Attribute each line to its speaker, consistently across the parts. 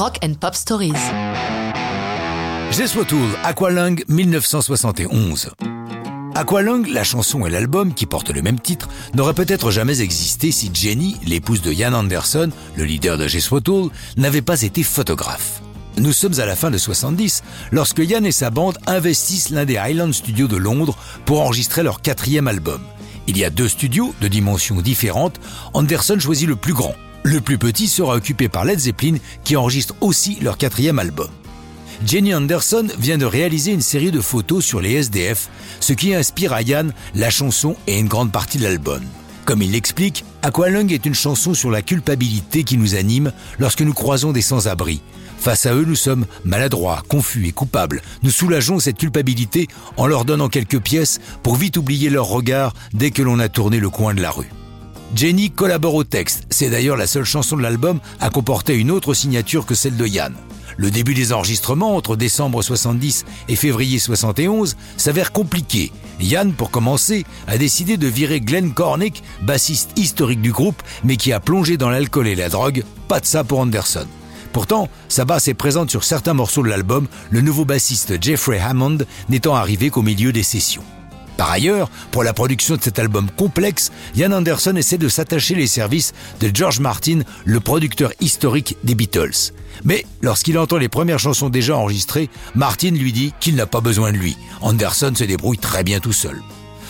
Speaker 1: Rock and Pop Stories.
Speaker 2: Jess Aqualung 1971. Aqualung, la chanson et l'album qui portent le même titre, n'auraient peut-être jamais existé si Jenny, l'épouse de Ian Anderson, le leader de Jess n'avait pas été photographe. Nous sommes à la fin de 70 lorsque Ian et sa bande investissent l'un des Highland Studios de Londres pour enregistrer leur quatrième album. Il y a deux studios de dimensions différentes. Anderson choisit le plus grand. Le plus petit sera occupé par Led Zeppelin qui enregistre aussi leur quatrième album. Jenny Anderson vient de réaliser une série de photos sur les SDF, ce qui inspire à Yann la chanson et une grande partie de l'album. Comme il l'explique, Aqualung est une chanson sur la culpabilité qui nous anime lorsque nous croisons des sans-abri. Face à eux, nous sommes maladroits, confus et coupables. Nous soulageons cette culpabilité en leur donnant quelques pièces pour vite oublier leur regard dès que l'on a tourné le coin de la rue. Jenny collabore au texte. C'est d'ailleurs la seule chanson de l'album à comporter une autre signature que celle de Yann. Le début des enregistrements entre décembre 70 et février 71 s'avère compliqué. Yann, pour commencer, a décidé de virer Glenn Cornick, bassiste historique du groupe, mais qui a plongé dans l'alcool et la drogue. Pas de ça pour Anderson. Pourtant, sa basse est présente sur certains morceaux de l'album, le nouveau bassiste Jeffrey Hammond n'étant arrivé qu'au milieu des sessions. Par ailleurs, pour la production de cet album complexe, Ian Anderson essaie de s'attacher les services de George Martin, le producteur historique des Beatles. Mais lorsqu'il entend les premières chansons déjà enregistrées, Martin lui dit qu'il n'a pas besoin de lui. Anderson se débrouille très bien tout seul.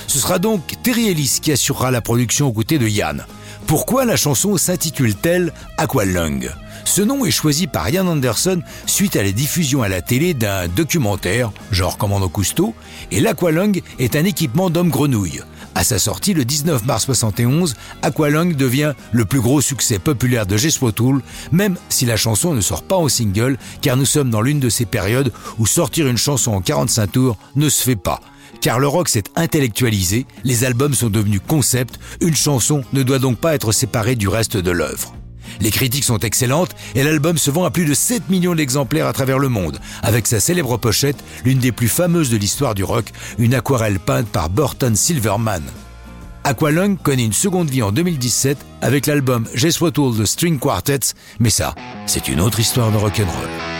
Speaker 2: Ce sera donc Terry Ellis qui assurera la production aux côtés de Yann. Pourquoi la chanson s'intitule-t-elle Aqualung? Ce nom est choisi par Ian Anderson suite à la diffusion à la télé d'un documentaire, genre Commando Cousteau, et l'Aqualung est un équipement d'homme grenouille. À sa sortie le 19 mars 71, Aqualung devient le plus gros succès populaire de Jespo Tool, même si la chanson ne sort pas au single, car nous sommes dans l'une de ces périodes où sortir une chanson en 45 tours ne se fait pas. Car le rock s'est intellectualisé, les albums sont devenus concepts, une chanson ne doit donc pas être séparée du reste de l'œuvre. Les critiques sont excellentes et l'album se vend à plus de 7 millions d'exemplaires à travers le monde, avec sa célèbre pochette, l'une des plus fameuses de l'histoire du rock, une aquarelle peinte par Burton Silverman. Aqualung connaît une seconde vie en 2017 avec l'album Just What All the String Quartets, mais ça, c'est une autre histoire de rock'n'roll.